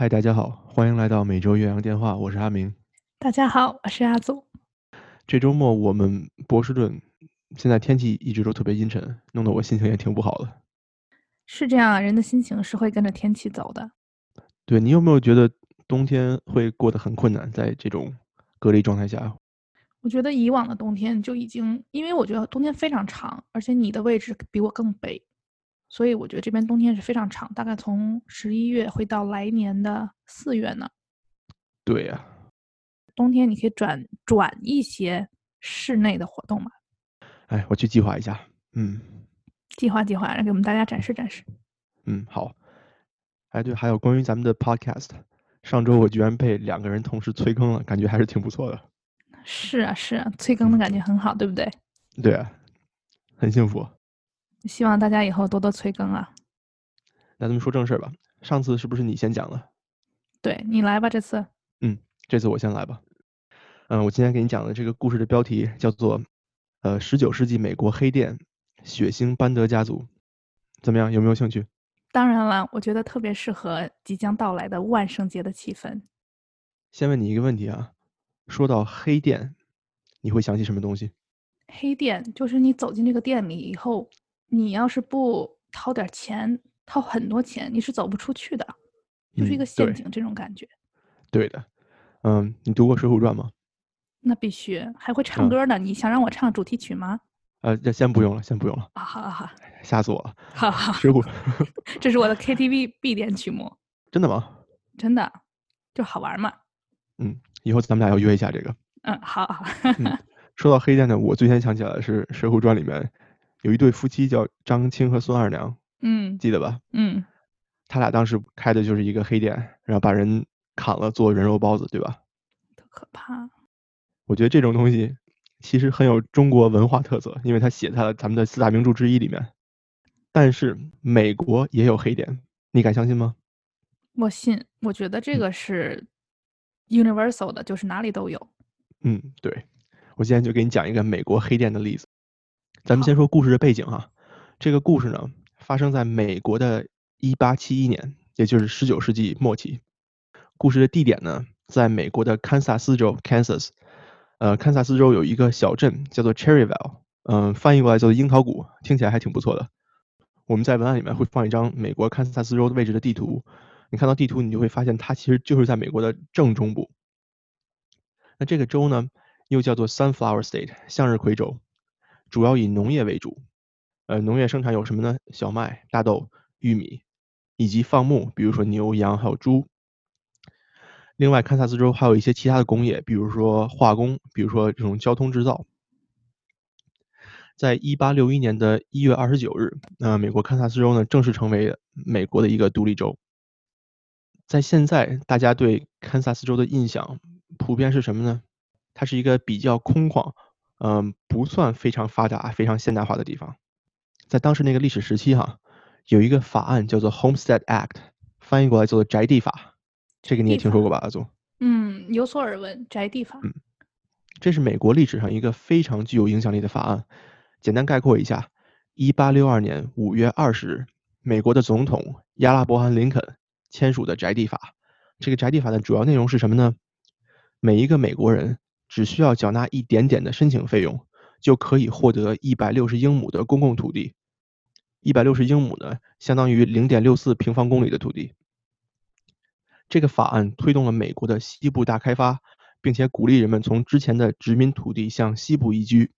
嗨，大家好，欢迎来到每周岳阳电话，我是阿明。大家好，我是阿祖。这周末我们波士顿现在天气一直都特别阴沉，弄得我心情也挺不好的。是这样，人的心情是会跟着天气走的。对你有没有觉得冬天会过得很困难？在这种隔离状态下，我觉得以往的冬天就已经，因为我觉得冬天非常长，而且你的位置比我更北，所以我觉得这边冬天是非常长，大概从十一月会到来年的四月呢。对呀，冬天你可以转转一些室内的活动嘛。哎，我去计划一下。嗯，计划计划，给我们大家展示展示。嗯，好。哎，对，还有关于咱们的 Podcast，上周我居然被两个人同时催更了，感觉还是挺不错的。是啊是啊，催更的感觉很好，对不对？对啊，很幸福。希望大家以后多多催更啊。那咱们说正事吧。上次是不是你先讲了？对你来吧，这次。嗯，这次我先来吧。嗯，我今天给你讲的这个故事的标题叫做《呃，十九世纪美国黑店血腥班德家族》，怎么样？有没有兴趣？当然了，我觉得特别适合即将到来的万圣节的气氛。先问你一个问题啊，说到黑店，你会想起什么东西？黑店就是你走进这个店里以后，你要是不掏点钱，掏很多钱，你是走不出去的，就是一个陷阱这种感觉。对的，嗯，你读过《水浒传》吗？那必须，还会唱歌呢。你想让我唱主题曲吗？呃，这先不用了，先不用了。啊，好好好，吓死我了。好好，水浒，这是我的 KTV 必点曲目。真的吗？真的，就好玩嘛。嗯，以后咱们俩要约一下这个。嗯，好。说到黑店呢，我最先想起来的是《水浒传》里面有一对夫妻叫张青和孙二娘。嗯，记得吧？嗯，他俩当时开的就是一个黑店，然后把人砍了做人肉包子，对吧？特可怕。我觉得这种东西其实很有中国文化特色，因为它写在了咱们的四大名著之一里面。但是美国也有黑店，你敢相信吗？我信，我觉得这个是 universal 的，就是哪里都有。嗯，对。我今天就给你讲一个美国黑店的例子。咱们先说故事的背景哈，这个故事呢发生在美国的1871年，也就是19世纪末期。故事的地点呢在美国的堪萨斯州 （Kansas）。呃，堪萨斯州有一个小镇叫做 Cherryville，嗯，翻译过来叫做樱桃谷，听起来还挺不错的。我们在文案里面会放一张美国堪萨斯州的位置的地图，你看到地图，你就会发现它其实就是在美国的正中部。那这个州呢，又叫做 Sunflower State，向日葵州，主要以农业为主。呃，农业生产有什么呢？小麦、大豆、玉米，以及放牧，比如说牛、羊还有猪。另外，堪萨斯州还有一些其他的工业，比如说化工，比如说这种交通制造。在一八六一年的一月二十九日，呃，美国堪萨斯州呢正式成为美国的一个独立州。在现在，大家对堪萨斯州的印象普遍是什么呢？它是一个比较空旷，嗯，不算非常发达、非常现代化的地方。在当时那个历史时期，哈，有一个法案叫做 Homestead Act，翻译过来叫做宅地法。这个你也听说过吧，阿祖？嗯，有所耳闻。宅地法，嗯，这是美国历史上一个非常具有影响力的法案。简单概括一下：一八六二年五月二十日，美国的总统亚拉伯罕·林肯签署的宅地法。这个宅地法的主要内容是什么呢？每一个美国人只需要缴纳一点点的申请费用，就可以获得一百六十英亩的公共土地。一百六十英亩呢，相当于零点六四平方公里的土地。这个法案推动了美国的西部大开发，并且鼓励人们从之前的殖民土地向西部移居。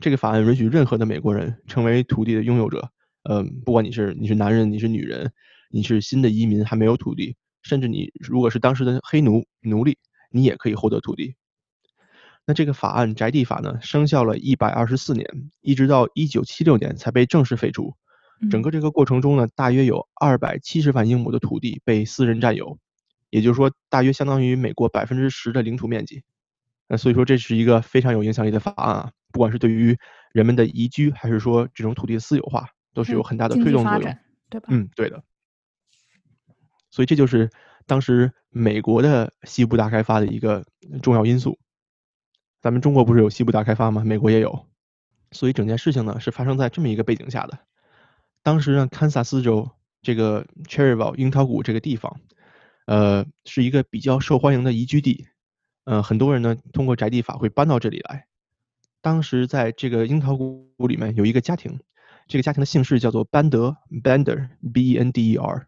这个法案允许任何的美国人成为土地的拥有者。嗯，不管你是你是男人，你是女人，你是新的移民还没有土地，甚至你如果是当时的黑奴奴隶，你也可以获得土地。那这个法案宅地法呢，生效了一百二十四年，一直到一九七六年才被正式废除。整个这个过程中呢，大约有二百七十万英亩的土地被私人占有。也就是说，大约相当于美国百分之十的领土面积。那所以说，这是一个非常有影响力的法案啊！不管是对于人们的移居，还是说这种土地的私有化，都是有很大的推动作用，对吧？嗯，对的。所以这就是当时美国的西部大开发的一个重要因素。咱们中国不是有西部大开发吗？美国也有。所以整件事情呢，是发生在这么一个背景下的。当时呢，堪萨斯州这个 Cherryville 樱桃谷这个地方。呃，是一个比较受欢迎的宜居地。呃，很多人呢通过宅地法会搬到这里来。当时在这个樱桃谷里面有一个家庭，这个家庭的姓氏叫做班德 （Bender，B-E-N-D-E-R）。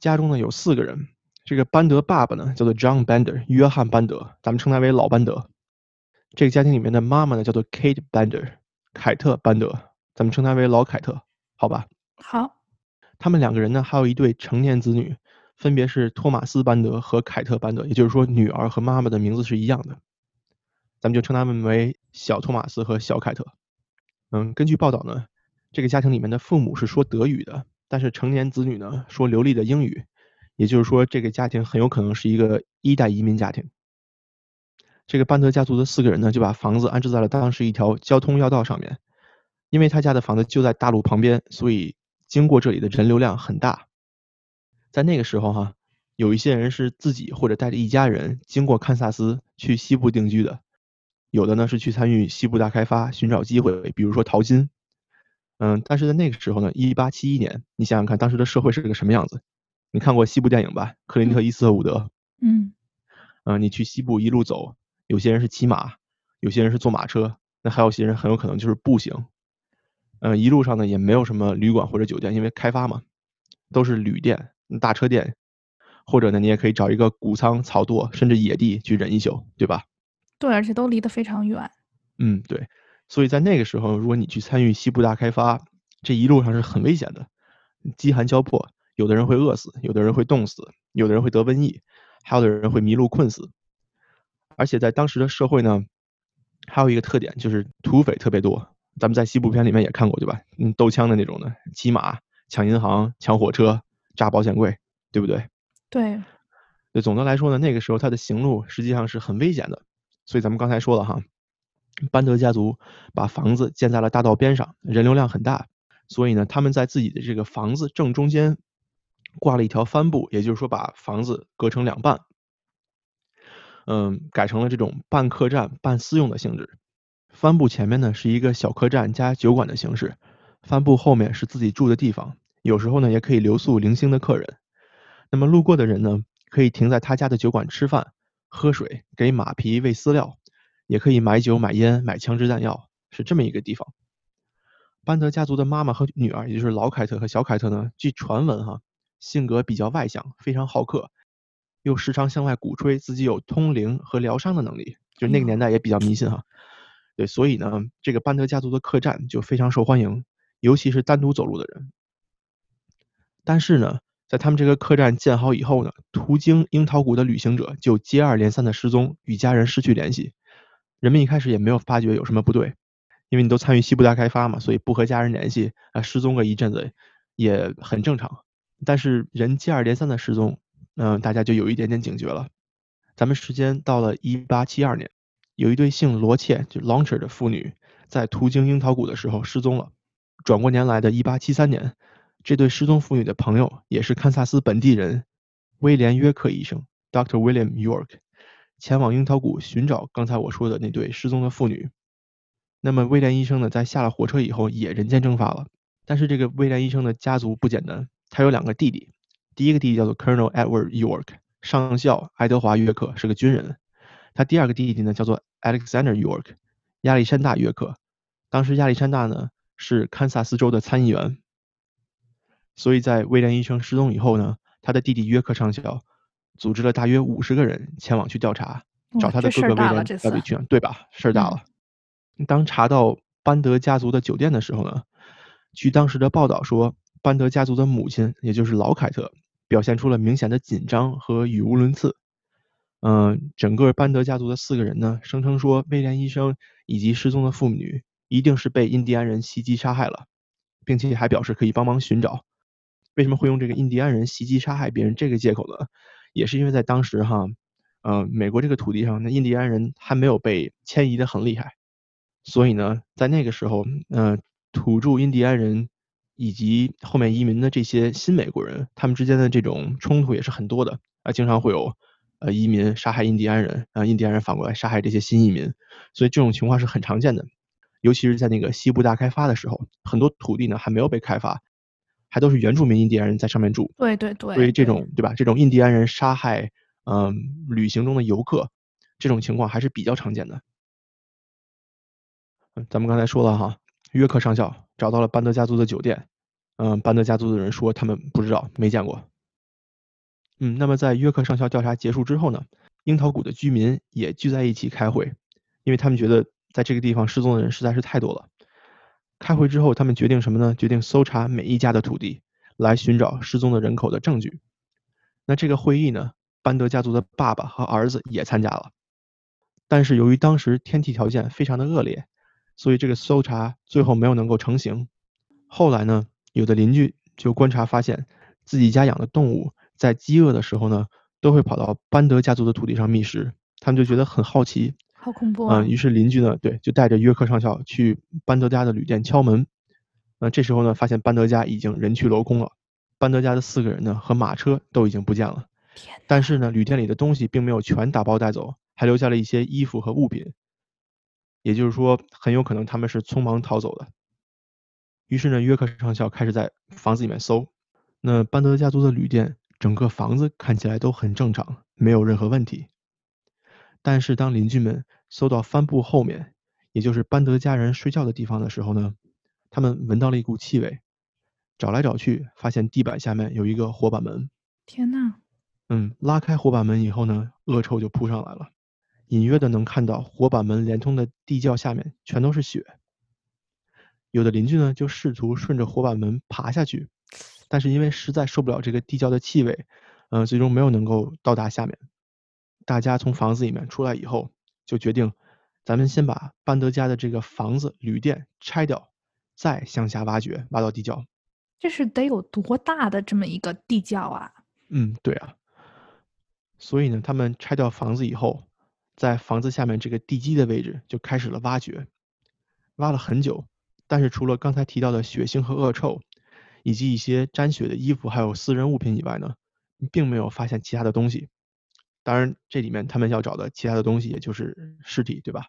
家中呢有四个人，这个班德爸爸呢叫做 John Bender，约翰班德，咱们称他为老班德。这个家庭里面的妈妈呢叫做 Kate Bender，凯特班德，咱们称她为老凯特，好吧？好。他们两个人呢还有一对成年子女，分别是托马斯班德和凯特班德，也就是说女儿和妈妈的名字是一样的，咱们就称他们为小托马斯和小凯特。嗯，根据报道呢，这个家庭里面的父母是说德语的。但是成年子女呢说流利的英语，也就是说这个家庭很有可能是一个一代移民家庭。这个班德家族的四个人呢就把房子安置在了当时一条交通要道上面，因为他家的房子就在大路旁边，所以经过这里的人流量很大。在那个时候哈，有一些人是自己或者带着一家人经过堪萨斯去西部定居的，有的呢是去参与西部大开发寻找机会，比如说淘金。嗯，但是在那个时候呢，一八七一年，你想想看，当时的社会是个什么样子？你看过西部电影吧？克林特·伊斯特伍德。嗯。嗯，你去西部一路走，有些人是骑马，有些人是坐马车，那还有些人很有可能就是步行。嗯，一路上呢也没有什么旅馆或者酒店，因为开发嘛，都是旅店、大车店，或者呢你也可以找一个谷仓、草垛，甚至野地去忍一宿，对吧？对，而且都离得非常远。嗯，对。所以在那个时候，如果你去参与西部大开发，这一路上是很危险的，饥寒交迫，有的人会饿死，有的人会冻死，有的人会得瘟疫，还有的人会迷路困死。而且在当时的社会呢，还有一个特点就是土匪特别多。咱们在西部片里面也看过，对吧？嗯，斗枪的那种的，骑马抢银行、抢火车、炸保险柜，对不对？对。对，总的来说呢，那个时候他的行路实际上是很危险的。所以咱们刚才说了哈。班德家族把房子建在了大道边上，人流量很大，所以呢，他们在自己的这个房子正中间挂了一条帆布，也就是说把房子隔成两半，嗯，改成了这种半客栈半私用的性质。帆布前面呢是一个小客栈加酒馆的形式，帆布后面是自己住的地方，有时候呢也可以留宿零星的客人。那么路过的人呢，可以停在他家的酒馆吃饭、喝水，给马匹喂饲料。也可以买酒、买烟、买枪支弹药，是这么一个地方。班德家族的妈妈和女儿，也就是老凯特和小凯特呢，据传闻哈，性格比较外向，非常好客，又时常向外鼓吹自己有通灵和疗伤的能力，就那个年代也比较迷信哈。对，所以呢，这个班德家族的客栈就非常受欢迎，尤其是单独走路的人。但是呢，在他们这个客栈建好以后呢，途经樱桃谷的旅行者就接二连三的失踪，与家人失去联系。人们一开始也没有发觉有什么不对，因为你都参与西部大开发嘛，所以不和家人联系啊，失踪个一阵子也很正常。但是人接二连三的失踪，嗯，大家就有一点点警觉了。咱们时间到了一八七二年，有一对姓罗切就 Launcher 的妇女在途经樱桃谷的时候失踪了。转过年来的一八七三年，这对失踪妇女的朋友也是堪萨斯本地人威廉约克医生 Dr. William York。前往樱桃谷寻找刚才我说的那对失踪的妇女。那么威廉医生呢，在下了火车以后也人间蒸发了。但是这个威廉医生的家族不简单，他有两个弟弟。第一个弟弟叫做 Colonel Edward York，上校爱德华约克是个军人。他第二个弟弟呢叫做 Alexander York，亚历山大约克。当时亚历山大呢是堪萨斯州的参议员。所以在威廉医生失踪以后呢，他的弟弟约克上校。组织了大约五十个人前往去调查，找他的哥哥威廉到底去哪，对吧？事儿大了。当查到班德家族的酒店的时候呢，据当时的报道说，班德家族的母亲，也就是老凯特，表现出了明显的紧张和语无伦次。嗯，整个班德家族的四个人呢，声称说威廉医生以及失踪的妇女一定是被印第安人袭击杀害了，并且还表示可以帮忙寻找。为什么会用这个印第安人袭击杀害别人这个借口呢？也是因为在当时哈，呃，美国这个土地上，那印第安人还没有被迁移的很厉害，所以呢，在那个时候，呃，土著印第安人以及后面移民的这些新美国人，他们之间的这种冲突也是很多的啊，经常会有呃移民杀害印第安人啊，印第安人反过来杀害这些新移民，所以这种情况是很常见的，尤其是在那个西部大开发的时候，很多土地呢还没有被开发，还都是原住民印第安人在上面住。对对对。所以这种对吧？这种印第安人杀害嗯旅行中的游客，这种情况还是比较常见的。嗯，咱们刚才说了哈，约克上校找到了班德家族的酒店，嗯，班德家族的人说他们不知道，没见过。嗯，那么在约克上校调查结束之后呢，樱桃谷的居民也聚在一起开会，因为他们觉得在这个地方失踪的人实在是太多了。开会之后，他们决定什么呢？决定搜查每一家的土地，来寻找失踪的人口的证据。那这个会议呢，班德家族的爸爸和儿子也参加了，但是由于当时天气条件非常的恶劣。所以这个搜查最后没有能够成型。后来呢，有的邻居就观察发现，自己家养的动物在饥饿的时候呢，都会跑到班德家族的土地上觅食。他们就觉得很好奇，好恐怖啊！嗯，于是邻居呢，对，就带着约克上校去班德家的旅店敲门。那这时候呢，发现班德家已经人去楼空了，班德家的四个人呢和马车都已经不见了。但是呢，旅店里的东西并没有全打包带走，还留下了一些衣服和物品。也就是说，很有可能他们是匆忙逃走的。于是呢，约克上校开始在房子里面搜。那班德家族的旅店，整个房子看起来都很正常，没有任何问题。但是当邻居们搜到帆布后面，也就是班德家人睡觉的地方的时候呢，他们闻到了一股气味。找来找去，发现地板下面有一个火把门。天呐！嗯，拉开火把门以后呢，恶臭就扑上来了。隐约的能看到火把门连通的地窖下面全都是雪。有的邻居呢就试图顺着火把门爬下去，但是因为实在受不了这个地窖的气味，嗯，最终没有能够到达下面。大家从房子里面出来以后，就决定，咱们先把班德家的这个房子旅店拆掉，再向下挖掘，挖到地窖。这是得有多大的这么一个地窖啊？嗯，对啊。所以呢，他们拆掉房子以后。在房子下面这个地基的位置就开始了挖掘，挖了很久，但是除了刚才提到的血腥和恶臭，以及一些沾血的衣服还有私人物品以外呢，并没有发现其他的东西。当然，这里面他们要找的其他的东西也就是尸体，对吧？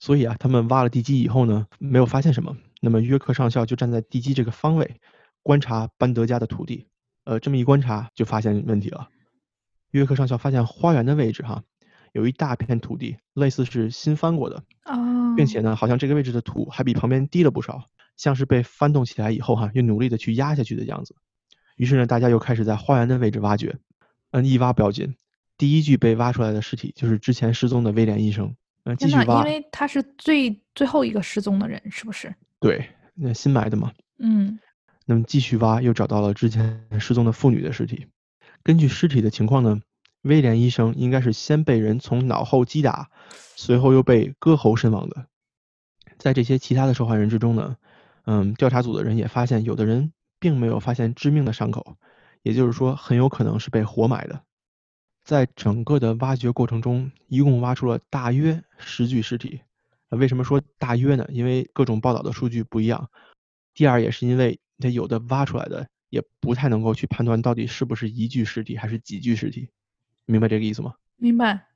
所以啊，他们挖了地基以后呢，没有发现什么。那么约克上校就站在地基这个方位观察班德家的土地，呃，这么一观察就发现问题了。约克上校发现花园的位置哈。有一大片土地，类似是新翻过的，并且呢，好像这个位置的土还比旁边低了不少，像是被翻动起来以后哈，又努力的去压下去的样子。于是呢，大家又开始在花园的位置挖掘。嗯，一挖不要紧，第一具被挖出来的尸体就是之前失踪的威廉医生。嗯，继续挖，因为他是最最后一个失踪的人，是不是？对，那新埋的嘛。嗯。那么继续挖，又找到了之前失踪的妇女的尸体。根据尸体的情况呢？威廉医生应该是先被人从脑后击打，随后又被割喉身亡的。在这些其他的受害人之中呢，嗯，调查组的人也发现，有的人并没有发现致命的伤口，也就是说，很有可能是被活埋的。在整个的挖掘过程中，一共挖出了大约十具尸体。为什么说大约呢？因为各种报道的数据不一样。第二，也是因为它有的挖出来的也不太能够去判断到底是不是一具尸体还是几具尸体。明白这个意思吗？明白。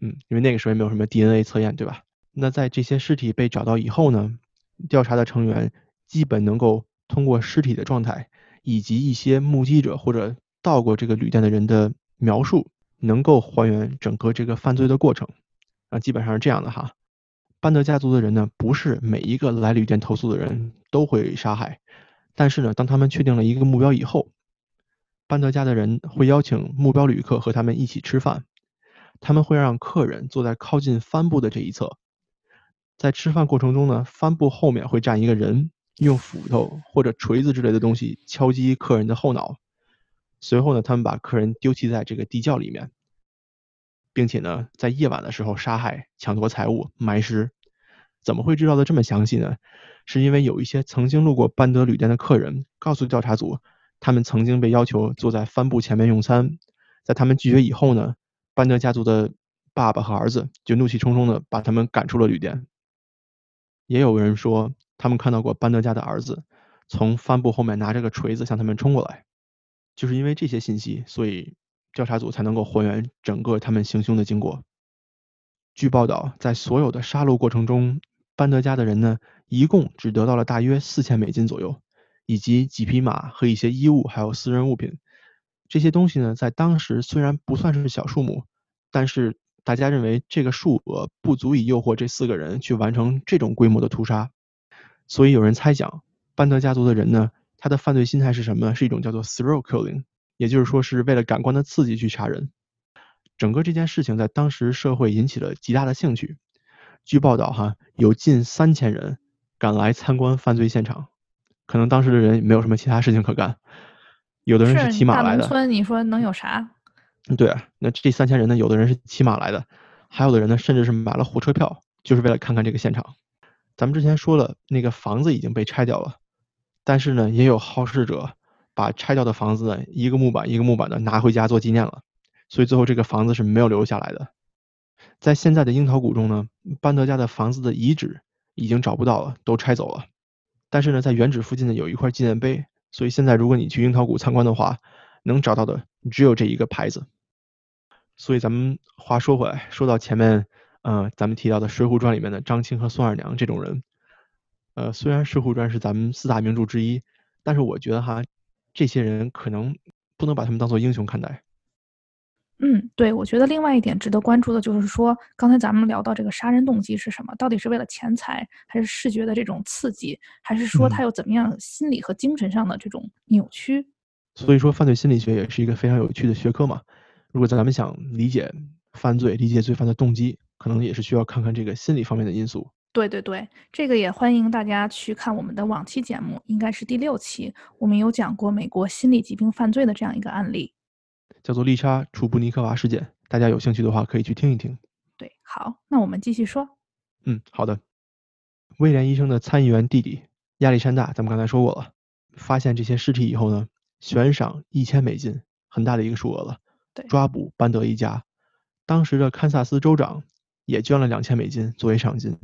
嗯，因为那个时候也没有什么 DNA 测验，对吧？那在这些尸体被找到以后呢，调查的成员基本能够通过尸体的状态，以及一些目击者或者到过这个旅店的人的描述，能够还原整个这个犯罪的过程。啊，基本上是这样的哈。班德家族的人呢，不是每一个来旅店投诉的人都会杀害，但是呢，当他们确定了一个目标以后。班德家的人会邀请目标旅客和他们一起吃饭，他们会让客人坐在靠近帆布的这一侧，在吃饭过程中呢，帆布后面会站一个人，用斧头或者锤子之类的东西敲击客人的后脑，随后呢，他们把客人丢弃在这个地窖里面，并且呢，在夜晚的时候杀害、抢夺财物、埋尸。怎么会知道的这么详细呢？是因为有一些曾经路过班德旅店的客人告诉调查组。他们曾经被要求坐在帆布前面用餐，在他们拒绝以后呢，班德家族的爸爸和儿子就怒气冲冲的把他们赶出了旅店。也有人说，他们看到过班德家的儿子从帆布后面拿着个锤子向他们冲过来。就是因为这些信息，所以调查组才能够还原整个他们行凶的经过。据报道，在所有的杀戮过程中，班德家的人呢，一共只得到了大约四千美金左右。以及几匹马和一些衣物，还有私人物品。这些东西呢，在当时虽然不算是小数目，但是大家认为这个数额不足以诱惑这四个人去完成这种规模的屠杀。所以有人猜想，班德家族的人呢，他的犯罪心态是什么？是一种叫做 thrill killing，也就是说是为了感官的刺激去杀人。整个这件事情在当时社会引起了极大的兴趣。据报道，哈有近三千人赶来参观犯罪现场，可能当时的人没有什么其他事情可干，有的人是骑马来的。村你说能有啥？对啊，那这三千人呢，有的人是骑马来的，还有的人呢，甚至是买了火车票，就是为了看看这个现场。咱们之前说了，那个房子已经被拆掉了，但是呢，也有好事者把拆掉的房子呢，一个木板一个木板的拿回家做纪念了，所以最后这个房子是没有留下来的。在现在的樱桃谷中呢，班德家的房子的遗址已经找不到了，都拆走了。但是呢，在原址附近呢有一块纪念碑，所以现在如果你去樱桃谷参观的话，能找到的只有这一个牌子。所以咱们话说回来，说到前面，呃，咱们提到的《水浒传》里面的张青和孙二娘这种人，呃，虽然《水浒传》是咱们四大名著之一，但是我觉得哈，这些人可能不能把他们当做英雄看待。嗯，对，我觉得另外一点值得关注的就是说，刚才咱们聊到这个杀人动机是什么？到底是为了钱财，还是视觉的这种刺激，还是说他有怎么样心理和精神上的这种扭曲？所以说，犯罪心理学也是一个非常有趣的学科嘛。如果咱们想理解犯罪、理解罪犯的动机，可能也是需要看看这个心理方面的因素。对对对，这个也欢迎大家去看我们的往期节目，应该是第六期，我们有讲过美国心理疾病犯罪的这样一个案例。叫做丽莎·楚布尼科娃事件，大家有兴趣的话可以去听一听。对，好，那我们继续说。嗯，好的。威廉医生的参议员弟弟亚历山大，咱们刚才说过了。发现这些尸体以后呢，悬赏一千美金，很大的一个数额了。对，抓捕班德一家。当时的堪萨斯州长也捐了两千美金作为赏金。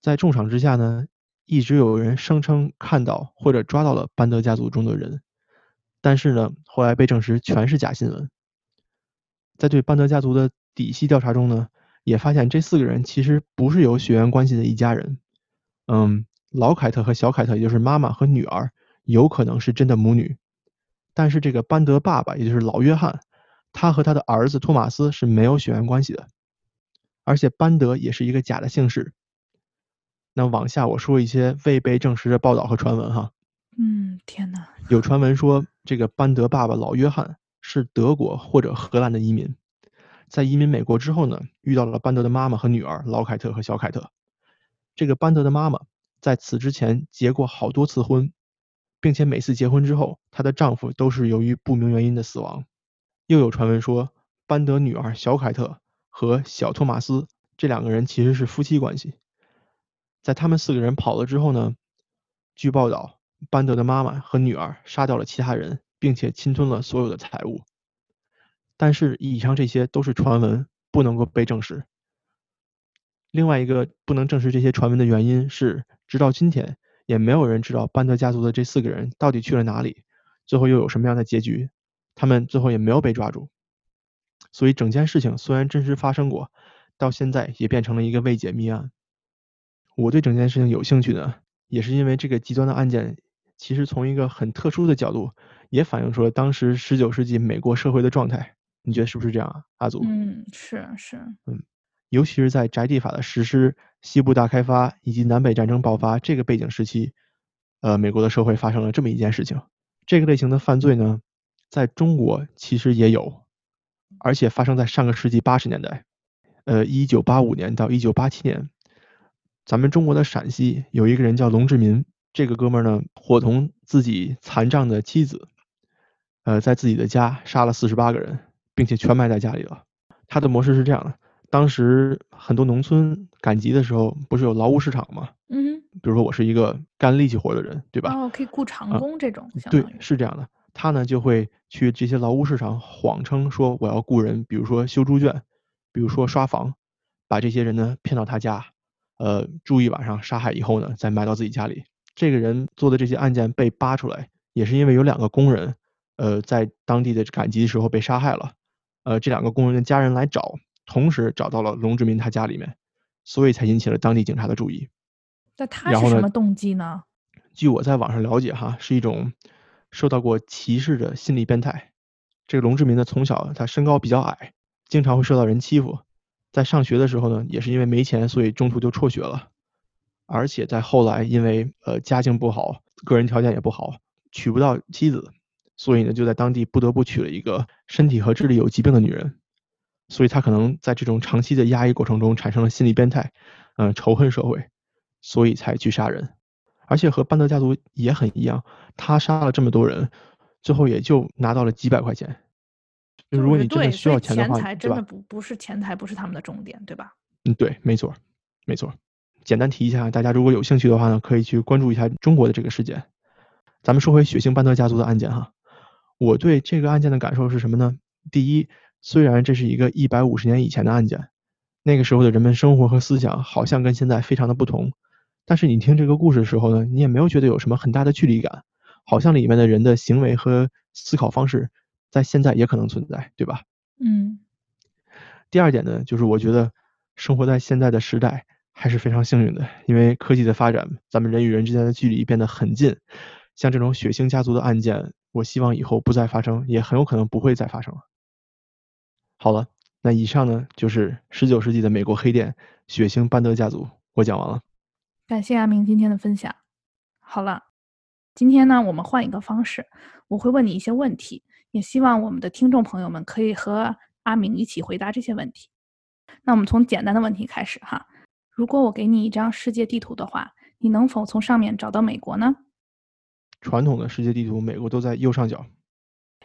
在重赏之下呢，一直有人声称看到或者抓到了班德家族中的人。但是呢，后来被证实全是假新闻。在对班德家族的底细调查中呢，也发现这四个人其实不是有血缘关系的一家人。嗯，老凯特和小凯特，也就是妈妈和女儿，有可能是真的母女。但是这个班德爸爸，也就是老约翰，他和他的儿子托马斯是没有血缘关系的。而且班德也是一个假的姓氏。那往下我说一些未被证实的报道和传闻哈。嗯，天哪！有传闻说，这个班德爸爸老约翰是德国或者荷兰的移民，在移民美国之后呢，遇到了班德的妈妈和女儿老凯特和小凯特。这个班德的妈妈在此之前结过好多次婚，并且每次结婚之后，她的丈夫都是由于不明原因的死亡。又有传闻说，班德女儿小凯特和小托马斯这两个人其实是夫妻关系。在他们四个人跑了之后呢，据报道。班德的妈妈和女儿杀掉了其他人，并且侵吞了所有的财物。但是以上这些都是传闻，不能够被证实。另外一个不能证实这些传闻的原因是，直到今天也没有人知道班德家族的这四个人到底去了哪里，最后又有什么样的结局。他们最后也没有被抓住。所以整件事情虽然真实发生过，到现在也变成了一个未解谜案。我对整件事情有兴趣的，也是因为这个极端的案件。其实从一个很特殊的角度，也反映出了当时十九世纪美国社会的状态。你觉得是不是这样啊，阿祖？嗯，是是。嗯，尤其是在宅地法的实施、西部大开发以及南北战争爆发这个背景时期，呃，美国的社会发生了这么一件事情。这个类型的犯罪呢，在中国其实也有，而且发生在上个世纪八十年代，呃，一九八五年到一九八七年，咱们中国的陕西有一个人叫龙志民。这个哥们儿呢，伙同自己残障的妻子，呃，在自己的家杀了四十八个人，并且全埋在家里了。他的模式是这样的：当时很多农村赶集的时候，不是有劳务市场吗？嗯。比如说我是一个干力气活的人，对吧？哦，可以雇长工这种。对，是这样的。他呢就会去这些劳务市场，谎称说我要雇人，比如说修猪圈，比如说刷房，把这些人呢骗到他家，呃，住一晚上，杀害以后呢，再埋到自己家里。这个人做的这些案件被扒出来，也是因为有两个工人，呃，在当地的赶集的时候被杀害了，呃，这两个工人的家人来找，同时找到了龙志民他家里面，所以才引起了当地警察的注意。那他是什么动机呢？据我在网上了解哈，是一种受到过歧视的心理变态。这个龙志民呢，从小他身高比较矮，经常会受到人欺负。在上学的时候呢，也是因为没钱，所以中途就辍学了。而且在后来，因为呃家境不好，个人条件也不好，娶不到妻子，所以呢就在当地不得不娶了一个身体和智力有疾病的女人。所以他可能在这种长期的压抑过程中产生了心理变态，嗯，仇恨社会，所以才去杀人。而且和班德家族也很一样，他杀了这么多人。最后也就拿到了几百块钱。如果你真的需要钱的话，钱财真的不不是钱财，不是他们的重点，对吧？嗯，对，没错，没错。简单提一下，大家如果有兴趣的话呢，可以去关注一下中国的这个事件。咱们说回血腥班德家族的案件哈，我对这个案件的感受是什么呢？第一，虽然这是一个一百五十年以前的案件，那个时候的人们生活和思想好像跟现在非常的不同，但是你听这个故事的时候呢，你也没有觉得有什么很大的距离感。好像里面的人的行为和思考方式，在现在也可能存在，对吧？嗯。第二点呢，就是我觉得生活在现在的时代还是非常幸运的，因为科技的发展，咱们人与人之间的距离变得很近。像这种血腥家族的案件，我希望以后不再发生，也很有可能不会再发生了。好了，那以上呢就是十九世纪的美国黑店血腥班德家族，我讲完了。感谢阿明今天的分享。好了。今天呢，我们换一个方式，我会问你一些问题，也希望我们的听众朋友们可以和阿明一起回答这些问题。那我们从简单的问题开始哈。如果我给你一张世界地图的话，你能否从上面找到美国呢？传统的世界地图，美国都在右上角。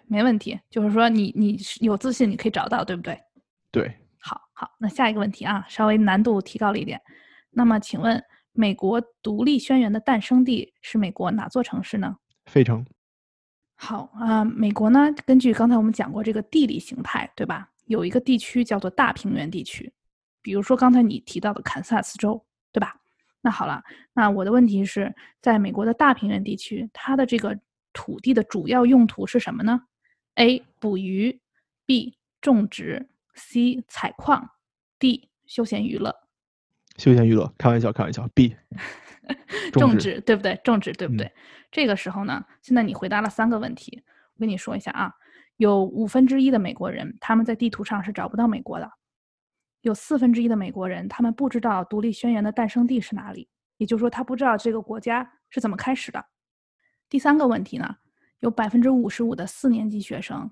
没问题，就是说你你有自信，你可以找到，对不对？对。好好，那下一个问题啊，稍微难度提高了一点。那么请问？美国独立宣言的诞生地是美国哪座城市呢？费城。好啊，美国呢，根据刚才我们讲过这个地理形态，对吧？有一个地区叫做大平原地区，比如说刚才你提到的堪萨斯州，对吧？那好了，那我的问题是在美国的大平原地区，它的这个土地的主要用途是什么呢？A. 捕鱼，B. 种植，C. 采矿，D. 休闲娱乐。休闲娱乐，开玩笑，开玩笑。B，种植对不对？种植对不对？这个时候呢，现在你回答了三个问题，我跟你说一下啊，有五分之一的美国人他们在地图上是找不到美国的，有四分之一的美国人他们不知道独立宣言的诞生地是哪里，也就是说他不知道这个国家是怎么开始的。第三个问题呢，有百分之五十五的四年级学生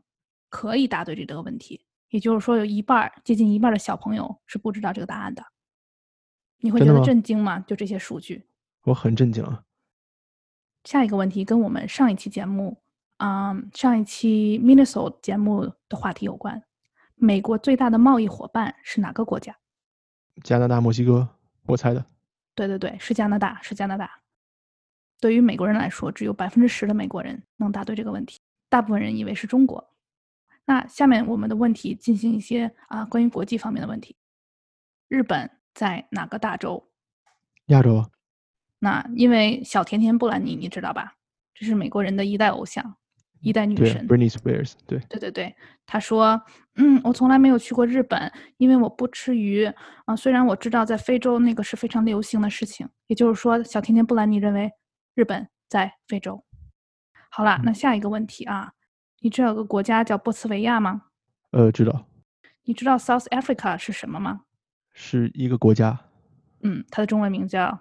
可以答对这个问题，也就是说有一半接近一半的小朋友是不知道这个答案的。你会觉得震惊吗？就这些数据，我很震惊啊。下一个问题跟我们上一期节目，嗯，上一期 Minnesota 节目的话题有关。美国最大的贸易伙伴是哪个国家？加拿大、墨西哥，我猜的。对对对，是加拿大，是加拿大。对于美国人来说，只有百分之十的美国人能答对这个问题，大部分人以为是中国。那下面我们的问题进行一些啊关于国际方面的问题。日本。在哪个大洲？亚洲。那因为小甜甜布兰妮，你知道吧？这是美国人的一代偶像，一代女神。Britney Spears。对。对对对，她说：“嗯，我从来没有去过日本，因为我不吃鱼啊。虽然我知道在非洲那个是非常流行的事情。也就是说，小甜甜布兰妮认为日本在非洲。好了，那下一个问题啊，你知道有个国家叫波茨维亚吗？呃，知道。你知道 South Africa 是什么吗？是一个国家，嗯，它的中文名叫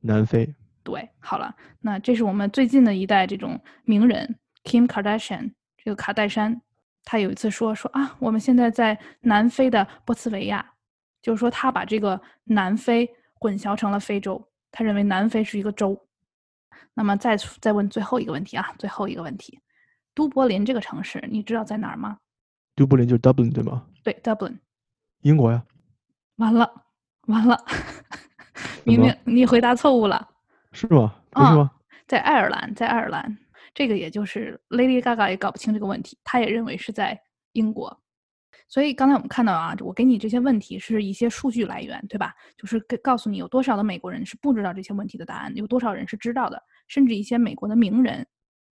南非。对，好了，那这是我们最近的一代这种名人，Kim Kardashian，这个卡戴珊，她有一次说说啊，我们现在在南非的波茨维亚，就是说她把这个南非混淆成了非洲，她认为南非是一个州。那么再再问最后一个问题啊，最后一个问题，都柏林这个城市你知道在哪儿吗？都柏林就是 Dublin 对吗？对，Dublin，英国呀。完了，完了！明明你回答错误了，是吗？不是吗？在爱尔兰，在爱尔兰，这个也就是 Lady Gaga 也搞不清这个问题，他也认为是在英国。所以刚才我们看到啊，我给你这些问题是一些数据来源，对吧？就是告诉你有多少的美国人是不知道这些问题的答案，有多少人是知道的，甚至一些美国的名人，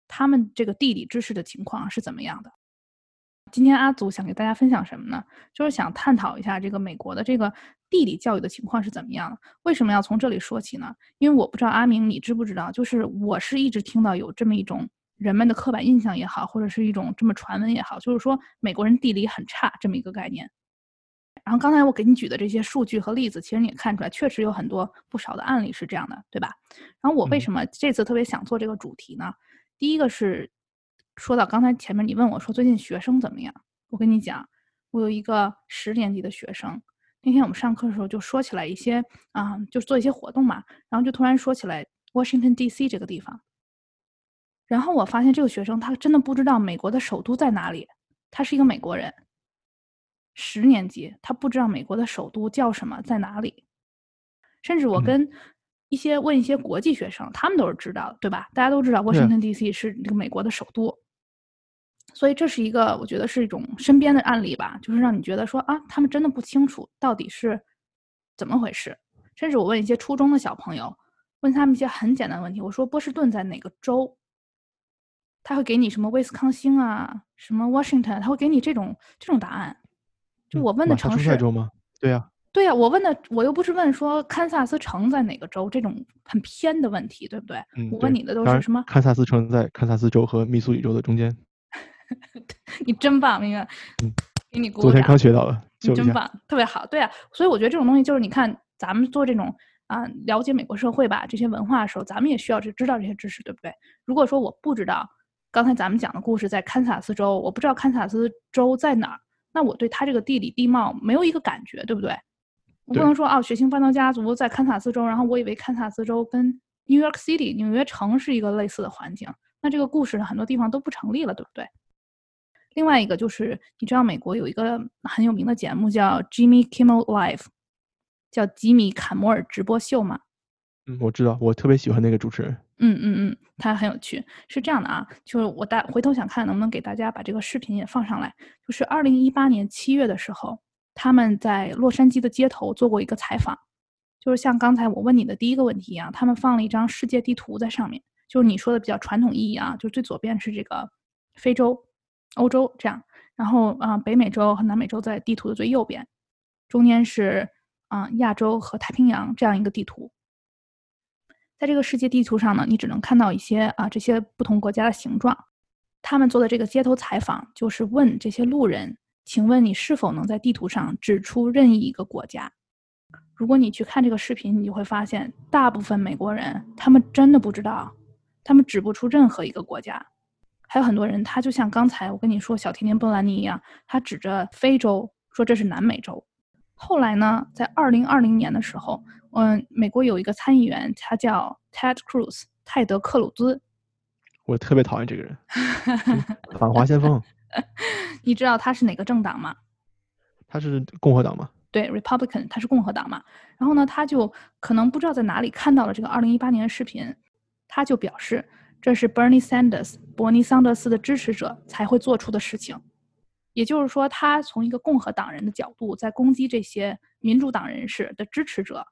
他们这个地理知识的情况是怎么样的。今天阿祖想给大家分享什么呢？就是想探讨一下这个美国的这个地理教育的情况是怎么样的。为什么要从这里说起呢？因为我不知道阿明你知不知道，就是我是一直听到有这么一种人们的刻板印象也好，或者是一种这么传闻也好，就是说美国人地理很差这么一个概念。然后刚才我给你举的这些数据和例子，其实你也看出来，确实有很多不少的案例是这样的，对吧？然后我为什么这次特别想做这个主题呢？第一个是。说到刚才前面，你问我说最近学生怎么样？我跟你讲，我有一个十年级的学生，那天我们上课的时候就说起来一些啊，就是做一些活动嘛，然后就突然说起来 Washington D.C. 这个地方，然后我发现这个学生他真的不知道美国的首都在哪里，他是一个美国人，十年级他不知道美国的首都叫什么在哪里，甚至我跟。一些问一些国际学生，他们都是知道的，对吧？大家都知道 Washington D.C. 是这个美国的首都，所以这是一个我觉得是一种身边的案例吧，就是让你觉得说啊，他们真的不清楚到底是怎么回事。甚至我问一些初中的小朋友，问他们一些很简单的问题，我说波士顿在哪个州？他会给你什么威斯康星啊，什么 Washington，他会给你这种这种答案。就我问的城市州吗？对呀。对呀，我问的我又不是问说堪萨斯城在哪个州这种很偏的问题，对不对？我问你的都是什么？堪萨斯城在堪萨斯州和密苏里州的中间。你真棒，明月，给你鼓昨天刚学到了，你真棒，特别好。对啊，所以我觉得这种东西就是你看咱们做这种啊了解美国社会吧这些文化的时候，咱们也需要去知道这些知识，对不对？如果说我不知道刚才咱们讲的故事在堪萨斯州，我不知道堪萨斯州在哪儿，那我对它这个地理地貌没有一个感觉，对不对？我不能说啊，血腥犯罪家族在堪萨斯州，然后我以为堪萨斯州跟 New York City 纽约城是一个类似的环境，那这个故事很多地方都不成立了，对不对？另外一个就是，你知道美国有一个很有名的节目叫 Jimmy Kimmel Live，叫吉米·坎摩尔直播秀吗？嗯，我知道，我特别喜欢那个主持人。嗯嗯嗯，他很有趣。是这样的啊，就是我大回头想看能不能给大家把这个视频也放上来。就是二零一八年七月的时候。他们在洛杉矶的街头做过一个采访，就是像刚才我问你的第一个问题一样，他们放了一张世界地图在上面，就是你说的比较传统意义啊，就最左边是这个非洲、欧洲这样，然后啊北美洲和南美洲在地图的最右边，中间是啊亚洲和太平洋这样一个地图。在这个世界地图上呢，你只能看到一些啊这些不同国家的形状。他们做的这个街头采访，就是问这些路人。请问你是否能在地图上指出任意一个国家？如果你去看这个视频，你就会发现，大部分美国人他们真的不知道，他们指不出任何一个国家。还有很多人，他就像刚才我跟你说小甜甜波兰尼一样，他指着非洲说这是南美洲。后来呢，在二零二零年的时候，嗯，美国有一个参议员，他叫 Ted Cruz，泰德·克鲁兹。我特别讨厌这个人，反华先锋。你知道他是哪个政党吗？他是共和党吗？对，Republican，他是共和党嘛。然后呢，他就可能不知道在哪里看到了这个二零一八年的视频，他就表示这是 Bernie Sanders，伯尼桑德斯的支持者才会做出的事情。也就是说，他从一个共和党人的角度在攻击这些民主党人士的支持者，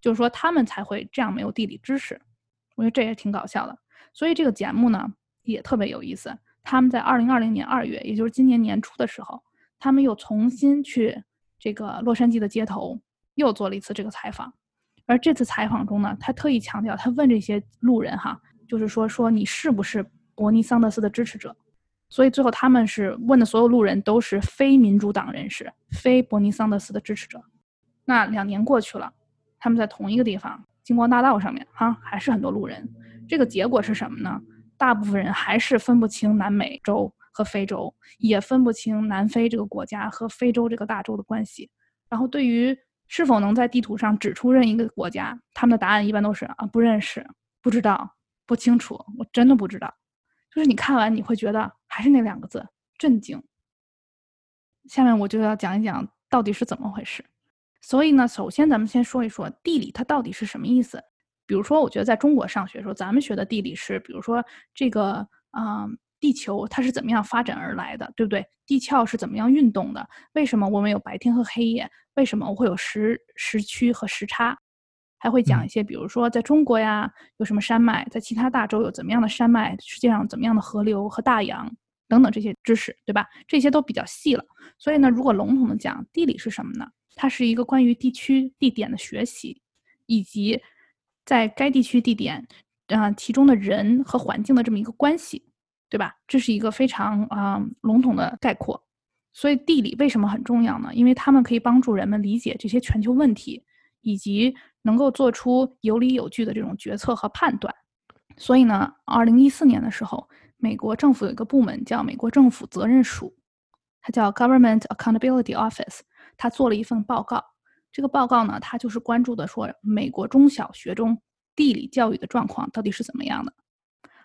就是说他们才会这样没有地理知识。我觉得这也挺搞笑的。所以这个节目呢也特别有意思。他们在二零二零年二月，也就是今年年初的时候，他们又重新去这个洛杉矶的街头又做了一次这个采访。而这次采访中呢，他特意强调，他问这些路人哈，就是说说你是不是伯尼桑德斯的支持者？所以最后他们是问的所有路人都是非民主党人士，非伯尼桑德斯的支持者。那两年过去了，他们在同一个地方金光大道上面哈，还是很多路人。这个结果是什么呢？大部分人还是分不清南美洲和非洲，也分不清南非这个国家和非洲这个大洲的关系。然后，对于是否能在地图上指出任一个国家，他们的答案一般都是啊，不认识，不知道，不清楚，我真的不知道。就是你看完你会觉得还是那两个字：震惊。下面我就要讲一讲到底是怎么回事。所以呢，首先咱们先说一说地理它到底是什么意思。比如说，我觉得在中国上学的时候，咱们学的地理是，比如说这个啊，地球它是怎么样发展而来的，对不对？地壳是怎么样运动的？为什么我们有白天和黑夜？为什么我会有时时区和时差？还会讲一些，比如说在中国呀，有什么山脉？在其他大洲有怎么样的山脉？世界上怎么样的河流和大洋？等等这些知识，对吧？这些都比较细了。所以呢，如果笼统的讲，地理是什么呢？它是一个关于地区地点的学习，以及在该地区地点啊其中的人和环境的这么一个关系，对吧？这是一个非常啊笼统的概括。所以地理为什么很重要呢？因为他们可以帮助人们理解这些全球问题，以及能够做出有理有据的这种决策和判断。所以呢，二零一四年的时候，美国政府有一个部门叫美国政府责任署，它叫 Government Accountability Office，它做了一份报告。这个报告呢，它就是关注的说美国中小学中地理教育的状况到底是怎么样的。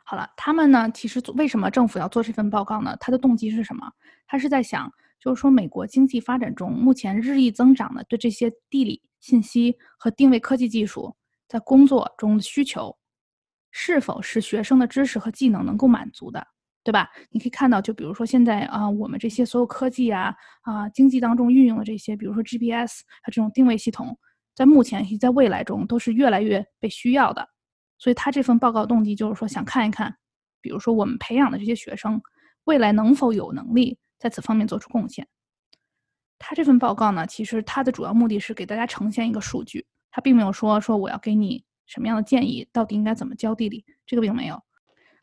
好了，他们呢，其实为什么政府要做这份报告呢？他的动机是什么？他是在想，就是说美国经济发展中目前日益增长的对这些地理信息和定位科技技术在工作中的需求，是否是学生的知识和技能能够满足的，对吧？你可以看到，就比如说现在啊，我们这些所有科技啊啊经济当中运用的这些，比如说 GPS 和这种定位系统，在目前以及在未来中都是越来越被需要的。所以他这份报告动机就是说，想看一看，比如说我们培养的这些学生，未来能否有能力在此方面做出贡献。他这份报告呢，其实它的主要目的是给大家呈现一个数据，他并没有说说我要给你什么样的建议，到底应该怎么教地理，这个并没有。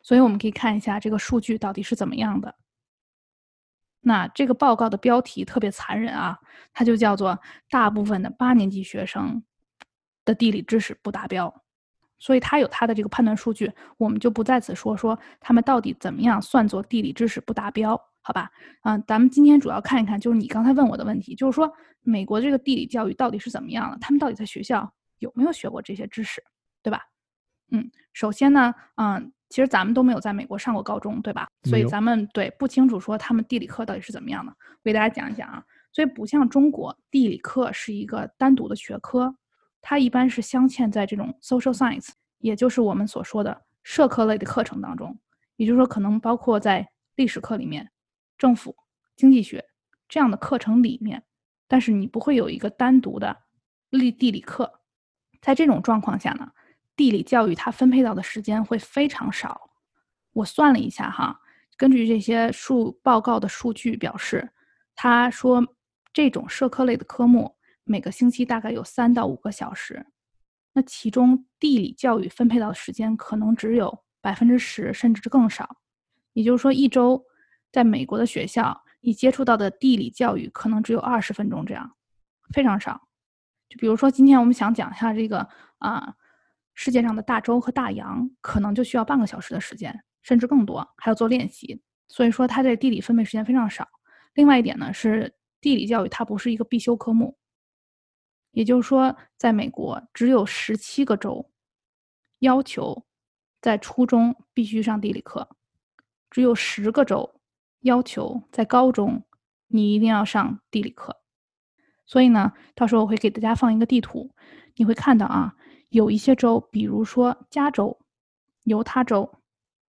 所以我们可以看一下这个数据到底是怎么样的。那这个报告的标题特别残忍啊，它就叫做“大部分的八年级学生的地理知识不达标”。所以他有他的这个判断数据，我们就不在此说说他们到底怎么样算作地理知识不达标，好吧？嗯，咱们今天主要看一看，就是你刚才问我的问题，就是说美国这个地理教育到底是怎么样的？他们到底在学校有没有学过这些知识，对吧？嗯，首先呢，嗯，其实咱们都没有在美国上过高中，对吧？所以咱们对不清楚说他们地理课到底是怎么样的。我给大家讲一讲啊，所以不像中国，地理课是一个单独的学科。它一般是镶嵌在这种 social science，也就是我们所说的社科类的课程当中，也就是说，可能包括在历史课里面、政府、经济学这样的课程里面，但是你不会有一个单独的历地理课。在这种状况下呢，地理教育它分配到的时间会非常少。我算了一下哈，根据这些数报告的数据表示，他说这种社科类的科目。每个星期大概有三到五个小时，那其中地理教育分配到的时间可能只有百分之十，甚至更少。也就是说，一周在美国的学校，你接触到的地理教育可能只有二十分钟，这样非常少。就比如说，今天我们想讲一下这个啊，世界上的大洲和大洋，可能就需要半个小时的时间，甚至更多，还要做练习。所以说，它在地理分配时间非常少。另外一点呢，是地理教育它不是一个必修科目。也就是说，在美国只有十七个州要求在初中必须上地理课，只有十个州要求在高中你一定要上地理课。所以呢，到时候我会给大家放一个地图，你会看到啊，有一些州，比如说加州、犹他州，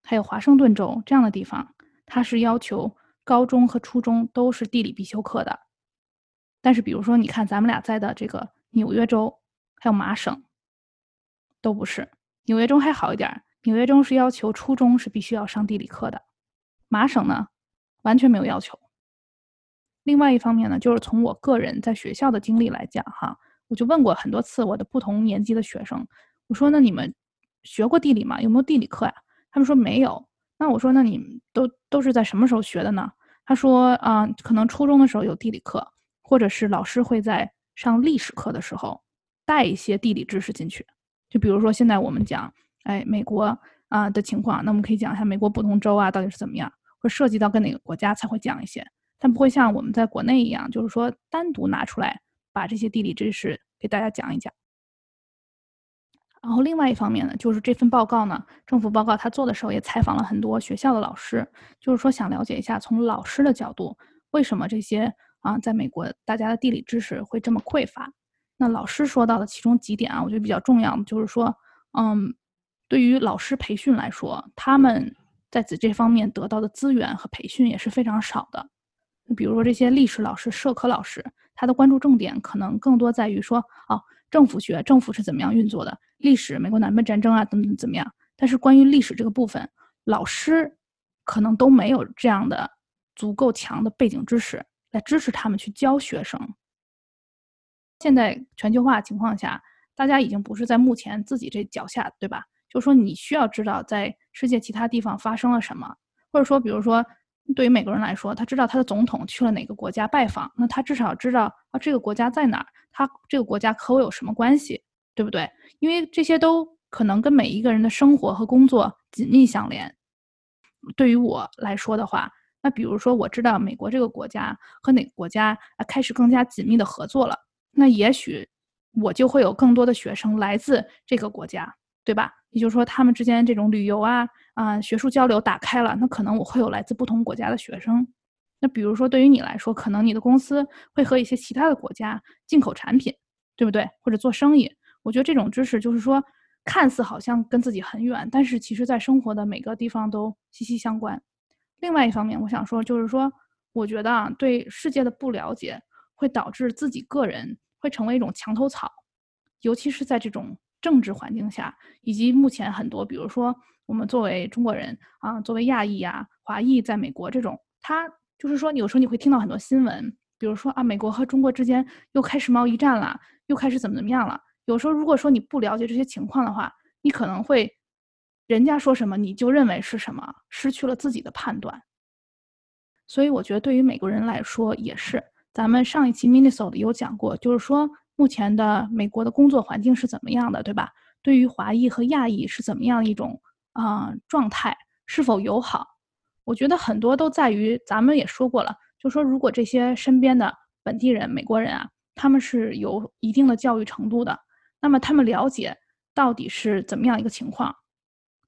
还有华盛顿州这样的地方，它是要求高中和初中都是地理必修课的。但是，比如说，你看咱们俩在的这个纽约州，还有麻省，都不是。纽约州还好一点，纽约州是要求初中是必须要上地理课的，麻省呢，完全没有要求。另外一方面呢，就是从我个人在学校的经历来讲，哈，我就问过很多次我的不同年级的学生，我说：“那你们学过地理吗？有没有地理课呀？”他们说没有。那我说：“那你们都都是在什么时候学的呢？”他说：“啊，可能初中的时候有地理课。”或者是老师会在上历史课的时候带一些地理知识进去，就比如说现在我们讲，哎，美国啊的情况，那我们可以讲一下美国不同州啊到底是怎么样，会涉及到跟哪个国家才会讲一些，但不会像我们在国内一样，就是说单独拿出来把这些地理知识给大家讲一讲。然后另外一方面呢，就是这份报告呢，政府报告他做的时候也采访了很多学校的老师，就是说想了解一下从老师的角度，为什么这些。啊，在美国，大家的地理知识会这么匮乏。那老师说到的其中几点啊，我觉得比较重要就是说，嗯，对于老师培训来说，他们在此这方面得到的资源和培训也是非常少的。比如说这些历史老师、社科老师，他的关注重点可能更多在于说，哦，政府学，政府是怎么样运作的，历史，美国南北战争啊等等怎么样。但是关于历史这个部分，老师可能都没有这样的足够强的背景知识来支持他们去教学生。现在全球化情况下，大家已经不是在目前自己这脚下，对吧？就说你需要知道在世界其他地方发生了什么，或者说，比如说，对于美国人来说，他知道他的总统去了哪个国家拜访，那他至少知道啊这个国家在哪儿，他这个国家和我有什么关系，对不对？因为这些都可能跟每一个人的生活和工作紧密相连。对于我来说的话，那比如说我知道美国这个国家和哪个国家啊开始更加紧密的合作了。那也许我就会有更多的学生来自这个国家，对吧？也就是说，他们之间这种旅游啊啊学术交流打开了，那可能我会有来自不同国家的学生。那比如说，对于你来说，可能你的公司会和一些其他的国家进口产品，对不对？或者做生意。我觉得这种知识就是说，看似好像跟自己很远，但是其实在生活的每个地方都息息相关。另外一方面，我想说，就是说，我觉得啊，对世界的不了解会导致自己个人。会成为一种墙头草，尤其是在这种政治环境下，以及目前很多，比如说我们作为中国人啊，作为亚裔呀、华裔，在美国这种，他就是说，有时候你会听到很多新闻，比如说啊，美国和中国之间又开始贸易战了，又开始怎么怎么样了。有时候如果说你不了解这些情况的话，你可能会人家说什么你就认为是什么，失去了自己的判断。所以我觉得对于美国人来说也是。咱们上一期 Minnesota 有讲过，就是说目前的美国的工作环境是怎么样的，对吧？对于华裔和亚裔是怎么样一种啊状态，是否友好？我觉得很多都在于咱们也说过了，就说如果这些身边的本地人、美国人啊，他们是有一定的教育程度的，那么他们了解到底是怎么样一个情况，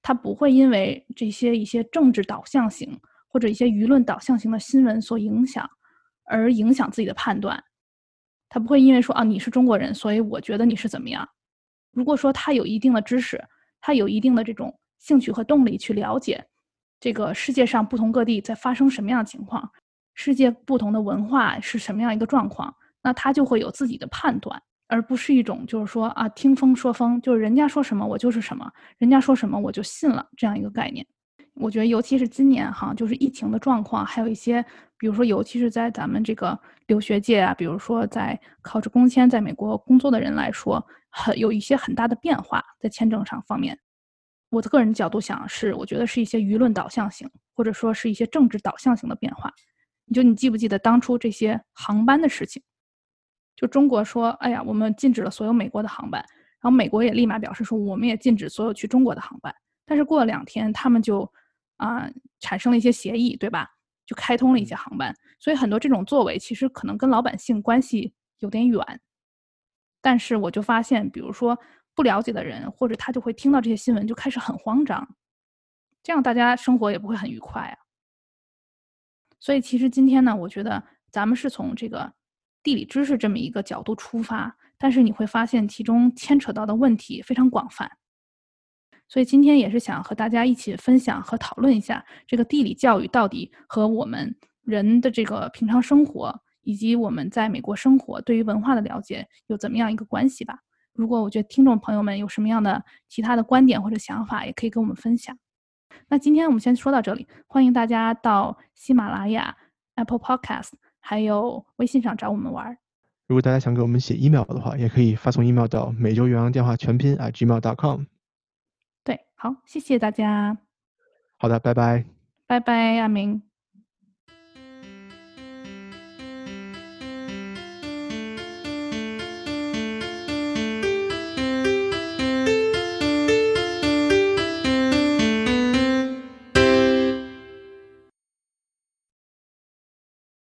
他不会因为这些一些政治导向型或者一些舆论导向型的新闻所影响。而影响自己的判断，他不会因为说啊你是中国人，所以我觉得你是怎么样。如果说他有一定的知识，他有一定的这种兴趣和动力去了解这个世界上不同各地在发生什么样的情况，世界不同的文化是什么样一个状况，那他就会有自己的判断，而不是一种就是说啊听风说风，就是人家说什么我就是什么，人家说什么我就信了这样一个概念。我觉得，尤其是今年哈，就是疫情的状况，还有一些，比如说，尤其是在咱们这个留学界啊，比如说在靠着工签在美国工作的人来说，很有一些很大的变化在签证上方面。我的个人角度想是，我觉得是一些舆论导向型，或者说是一些政治导向型的变化。你就你记不记得当初这些航班的事情？就中国说，哎呀，我们禁止了所有美国的航班，然后美国也立马表示说，我们也禁止所有去中国的航班。但是过了两天，他们就。啊，产生了一些协议，对吧？就开通了一些航班，所以很多这种作为其实可能跟老百姓关系有点远。但是我就发现，比如说不了解的人，或者他就会听到这些新闻就开始很慌张，这样大家生活也不会很愉快啊。所以其实今天呢，我觉得咱们是从这个地理知识这么一个角度出发，但是你会发现其中牵扯到的问题非常广泛。所以今天也是想和大家一起分享和讨论一下，这个地理教育到底和我们人的这个平常生活，以及我们在美国生活对于文化的了解有怎么样一个关系吧。如果我觉得听众朋友们有什么样的其他的观点或者想法，也可以跟我们分享。那今天我们先说到这里，欢迎大家到喜马拉雅、Apple Podcast 还有微信上找我们玩。如果大家想给我们写 email 的话，也可以发送 email 到每周原阳电话全拼 @gmail.com。对好，谢谢大家。好的，拜拜。拜拜，阿明。